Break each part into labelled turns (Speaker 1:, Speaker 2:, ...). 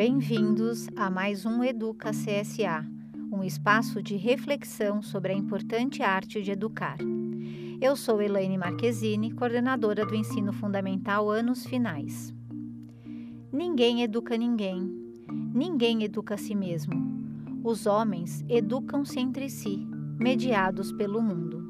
Speaker 1: Bem-vindos a mais um Educa CSA, um espaço de reflexão sobre a importante arte de educar. Eu sou Elaine Marquezine, coordenadora do Ensino Fundamental Anos Finais. Ninguém educa ninguém, ninguém educa a si mesmo. Os homens educam-se entre si, mediados pelo mundo.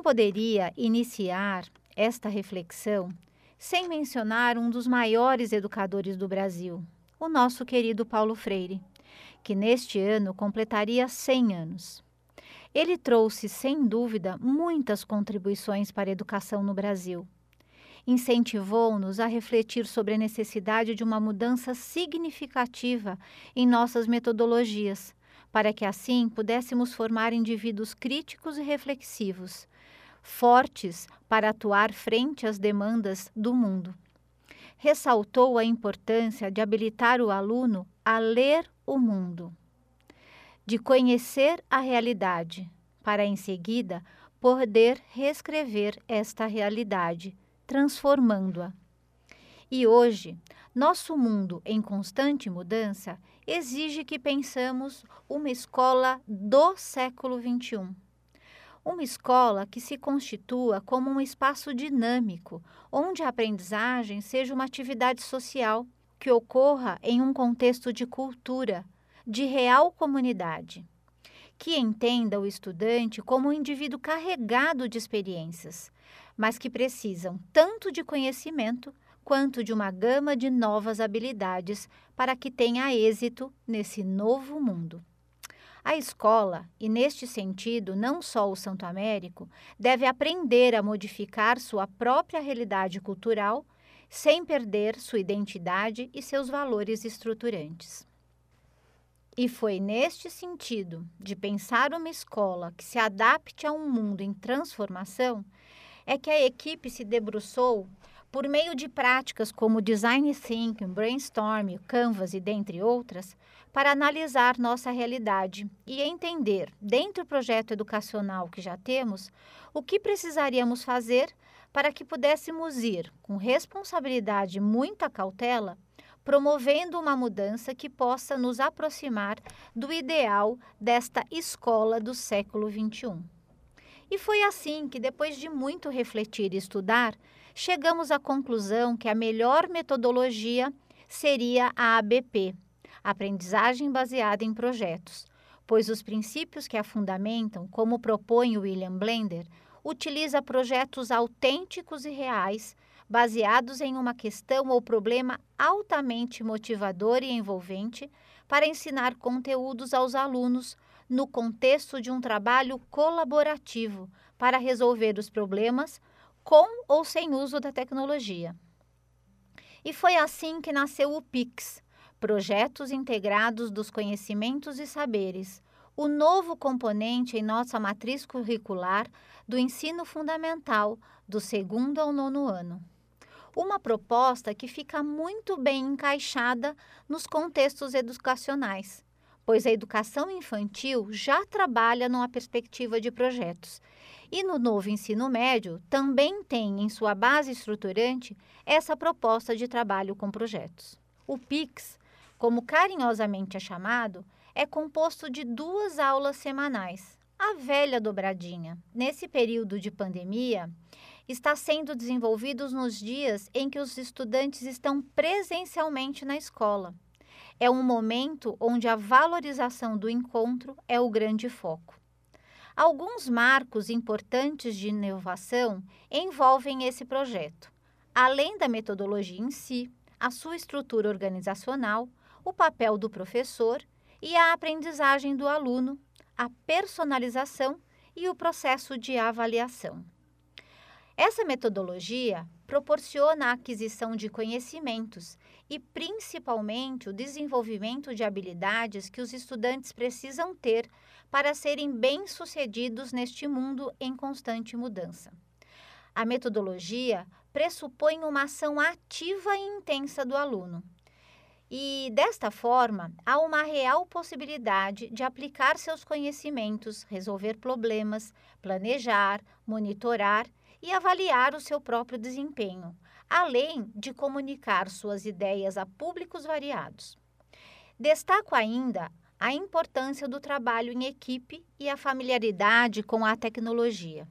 Speaker 1: Não poderia iniciar esta reflexão sem mencionar um dos maiores educadores do Brasil, o nosso querido Paulo Freire, que neste ano completaria 100 anos. Ele trouxe, sem dúvida, muitas contribuições para a educação no Brasil. Incentivou-nos a refletir sobre a necessidade de uma mudança significativa em nossas metodologias, para que assim pudéssemos formar indivíduos críticos e reflexivos, fortes para atuar frente às demandas do mundo. Ressaltou a importância de habilitar o aluno a ler o mundo, de conhecer a realidade, para em seguida poder reescrever esta realidade, transformando-a. E hoje, nosso mundo em constante mudança exige que pensamos uma escola do século XXI uma escola que se constitua como um espaço dinâmico, onde a aprendizagem seja uma atividade social que ocorra em um contexto de cultura, de real comunidade, que entenda o estudante como um indivíduo carregado de experiências, mas que precisam tanto de conhecimento quanto de uma gama de novas habilidades para que tenha êxito nesse novo mundo. A escola, e neste sentido não só o Santo Américo, deve aprender a modificar sua própria realidade cultural sem perder sua identidade e seus valores estruturantes. E foi neste sentido de pensar uma escola que se adapte a um mundo em transformação é que a equipe se debruçou por meio de práticas como Design Thinking, Brainstorm, Canvas e dentre outras, para analisar nossa realidade e entender, dentro do projeto educacional que já temos, o que precisaríamos fazer para que pudéssemos ir, com responsabilidade e muita cautela, promovendo uma mudança que possa nos aproximar do ideal desta escola do século XXI. E foi assim que, depois de muito refletir e estudar, chegamos à conclusão que a melhor metodologia seria a ABP, aprendizagem baseada em projetos, pois os princípios que a fundamentam, como propõe William Blender, utiliza projetos autênticos e reais, baseados em uma questão ou problema altamente motivador e envolvente, para ensinar conteúdos aos alunos no contexto de um trabalho colaborativo para resolver os problemas com ou sem uso da tecnologia. E foi assim que nasceu o PIX, Projetos Integrados dos Conhecimentos e Saberes, o novo componente em nossa matriz curricular do ensino fundamental, do segundo ao nono ano. Uma proposta que fica muito bem encaixada nos contextos educacionais, pois a educação infantil já trabalha numa perspectiva de projetos. E no novo ensino médio também tem em sua base estruturante essa proposta de trabalho com projetos. O PIX como carinhosamente é chamado, é composto de duas aulas semanais. A velha dobradinha, nesse período de pandemia, está sendo desenvolvido nos dias em que os estudantes estão presencialmente na escola. É um momento onde a valorização do encontro é o grande foco. Alguns marcos importantes de inovação envolvem esse projeto. Além da metodologia em si, a sua estrutura organizacional, o papel do professor e a aprendizagem do aluno, a personalização e o processo de avaliação. Essa metodologia proporciona a aquisição de conhecimentos e, principalmente, o desenvolvimento de habilidades que os estudantes precisam ter para serem bem-sucedidos neste mundo em constante mudança. A metodologia pressupõe uma ação ativa e intensa do aluno, E desta forma, há uma real possibilidade de aplicar seus conhecimentos, resolver problemas, planejar, monitorar e avaliar o seu próprio desempenho, além de comunicar suas ideias a públicos variados. Destaco ainda a importância do trabalho em equipe e a familiaridade com a tecnologia.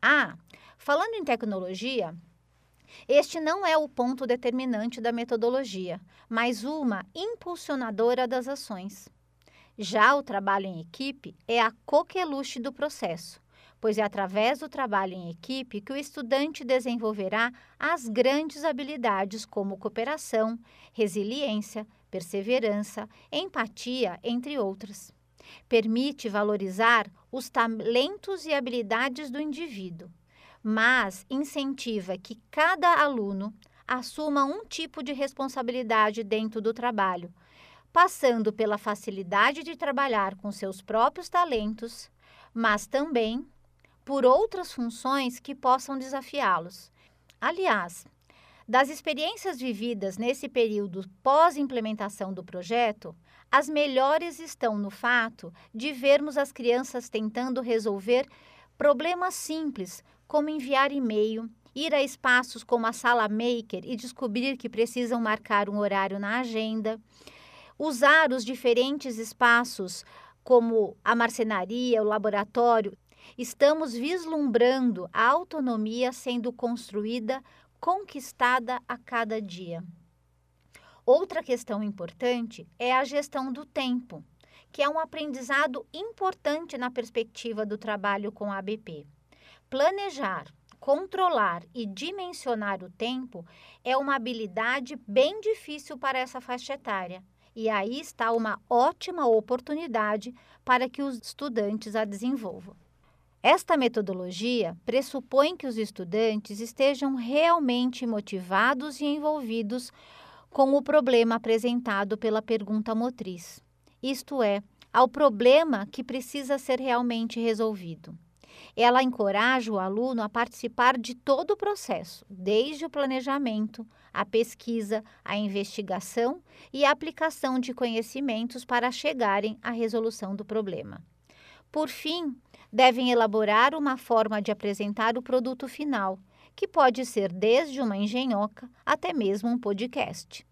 Speaker 1: Ah, falando em tecnologia, este não é o ponto determinante da metodologia, mas uma impulsionadora das ações. Já o trabalho em equipe é a coqueluche do processo, pois é através do trabalho em equipe que o estudante desenvolverá as grandes habilidades como cooperação, resiliência, perseverança, empatia, entre outras. Permite valorizar os talentos e habilidades do indivíduo, mas incentiva que cada aluno assuma um tipo de responsabilidade dentro do trabalho, passando pela facilidade de trabalhar com seus próprios talentos, mas também por outras funções que possam desafiá-los. Aliás, das experiências vividas nesse período pós-implementação do projeto, as melhores estão no fato de vermos as crianças tentando resolver problemas simples, como enviar e-mail, ir a espaços como a sala maker e descobrir que precisam marcar um horário na agenda, usar os diferentes espaços como a marcenaria, o laboratório. Estamos vislumbrando a autonomia sendo construída conquistada a cada dia. Outra questão importante é a gestão do tempo, que é um aprendizado importante na perspectiva do trabalho com a ABP. Planejar, controlar e dimensionar o tempo é uma habilidade bem difícil para essa faixa etária. E aí está uma ótima oportunidade para que os estudantes a desenvolvam. Esta metodologia pressupõe que os estudantes estejam realmente motivados e envolvidos com o problema apresentado pela pergunta motriz, isto é, ao problema que precisa ser realmente resolvido. Ela encoraja o aluno a participar de todo o processo, desde o planejamento, a pesquisa, a investigação e a aplicação de conhecimentos para chegarem à resolução do problema. Por fim, devem elaborar uma forma de apresentar o produto final, que pode ser desde uma engenhoca até mesmo um podcast.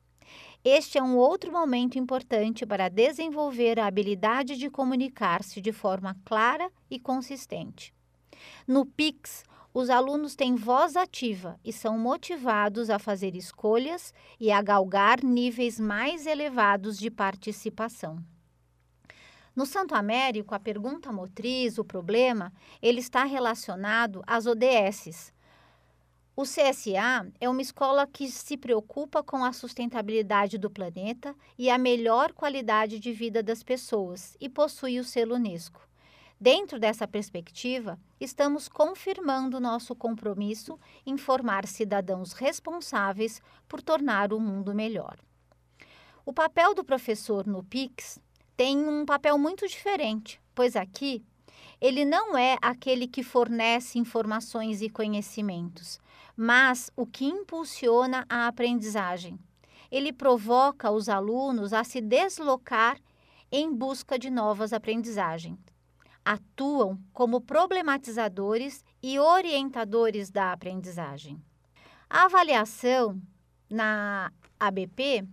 Speaker 1: Este é um outro momento importante para desenvolver a habilidade de comunicar-se de forma clara e consistente. No PIX, os alunos têm voz ativa e são motivados a fazer escolhas e a galgar níveis mais elevados de participação. No Santo Américo, a pergunta motriz, o problema, ele está relacionado às ODSs. O CSA é uma escola que se preocupa com a sustentabilidade do planeta e a melhor qualidade de vida das pessoas e possui o selo Unesco. Dentro dessa perspectiva, estamos confirmando nosso compromisso em formar cidadãos responsáveis por tornar o mundo melhor. O papel do professor no PIX tem um papel muito diferente, pois aqui ele não é aquele que fornece informações e conhecimentos, mas o que impulsiona a aprendizagem. Ele provoca os alunos a se deslocar em busca de novas aprendizagens. Atuam como problematizadores e orientadores da aprendizagem. A avaliação na ABP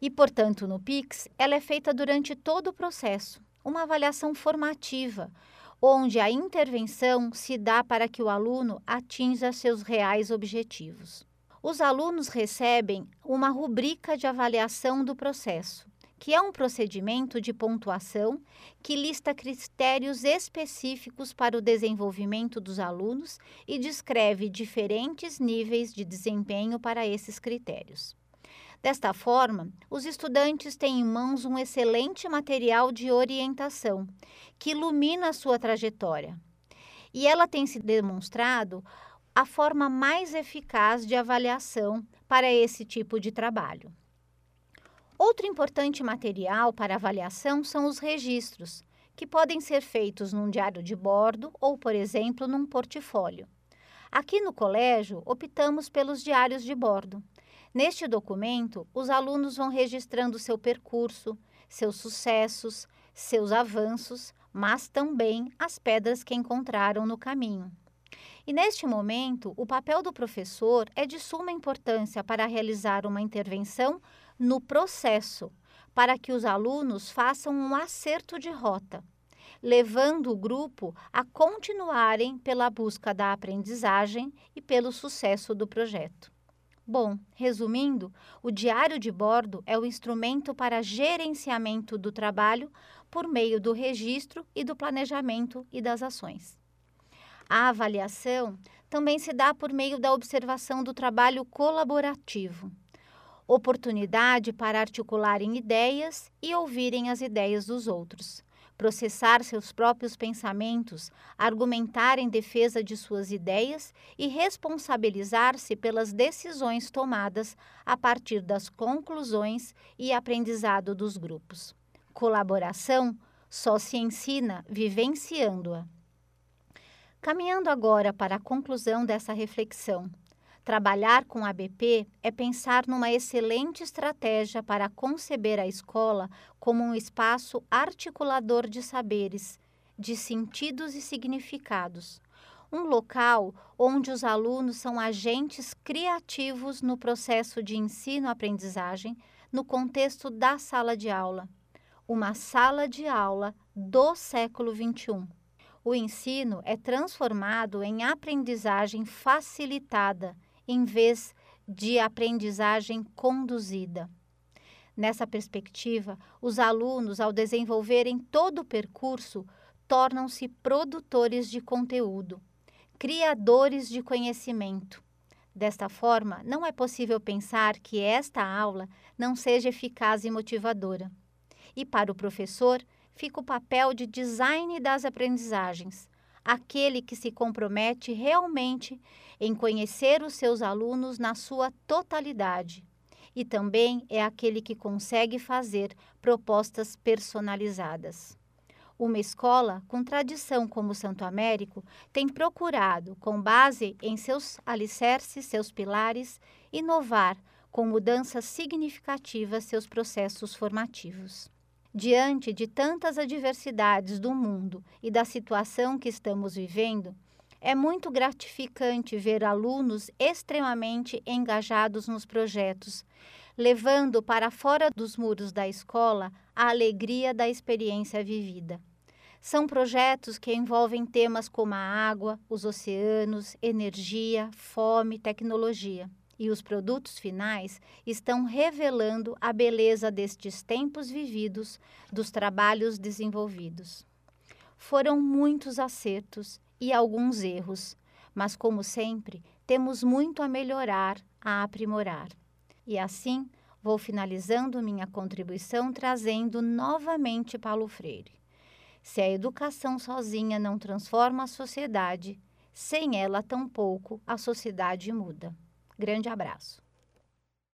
Speaker 1: e, portanto, no PIX, ela é feita durante todo o processo, uma avaliação formativa, onde a intervenção se dá para que o aluno atinja seus reais objetivos. Os alunos recebem uma rubrica de avaliação do processo, que é um procedimento de pontuação que lista critérios específicos para o desenvolvimento dos alunos e descreve diferentes níveis de desempenho para esses critérios. Desta forma, os estudantes têm em mãos um excelente material de orientação que ilumina a sua trajetória. E ela tem se demonstrado a forma mais eficaz de avaliação para esse tipo de trabalho. Outro importante material para avaliação são os registros, que podem ser feitos num diário de bordo ou, por exemplo, num portfólio. Aqui no colégio, optamos pelos diários de bordo. Neste documento, os alunos vão registrando seu percurso, seus sucessos, seus avanços, mas também as pedras que encontraram no caminho. E neste momento, o papel do professor é de suma importância para realizar uma intervenção no processo, para que os alunos façam um acerto de rota, levando o grupo a continuarem pela busca da aprendizagem e pelo sucesso do projeto. Bom, resumindo, o diário de bordo é o instrumento para gerenciamento do trabalho por meio do registro e do planejamento e das ações. A avaliação também se dá por meio da observação do trabalho colaborativo, oportunidade para articularem ideias e ouvirem as ideias dos outros processar seus próprios pensamentos, argumentar em defesa de suas ideias e responsabilizar-se pelas decisões tomadas a partir das conclusões e aprendizado dos grupos. Colaboração só se ensina vivenciando-a. Caminhando agora para a conclusão dessa reflexão, Trabalhar com a BP é pensar numa excelente estratégia para conceber a escola como um espaço articulador de saberes, de sentidos e significados. Um local onde os alunos são agentes criativos no processo de ensino-aprendizagem no contexto da sala de aula. Uma sala de aula do século XXI. O ensino é transformado em aprendizagem facilitada em vez de aprendizagem conduzida. Nessa perspectiva, os alunos, ao desenvolverem todo o percurso, tornam-se produtores de conteúdo, criadores de conhecimento. Desta forma, não é possível pensar que esta aula não seja eficaz e motivadora. E para o professor, fica o papel de design das aprendizagens, aquele que se compromete realmente em conhecer os seus alunos na sua totalidade. E também é aquele que consegue fazer propostas personalizadas. Uma escola com tradição como Santo Américo tem procurado, com base em seus alicerces, seus pilares, inovar com mudanças significativas seus processos formativos. Diante de tantas adversidades do mundo e da situação que estamos vivendo, é muito gratificante ver alunos extremamente engajados nos projetos, levando para fora dos muros da escola a alegria da experiência vivida. São projetos que envolvem temas como a água, os oceanos, energia, fome, tecnologia e os produtos finais estão revelando a beleza destes tempos vividos, dos trabalhos desenvolvidos. Foram muitos acertos e alguns erros, mas, como sempre, temos muito a melhorar, a aprimorar. E assim, vou finalizando minha contribuição trazendo novamente Paulo Freire. Se a educação sozinha não transforma a sociedade, sem ela tampouco a sociedade muda. Grande abraço.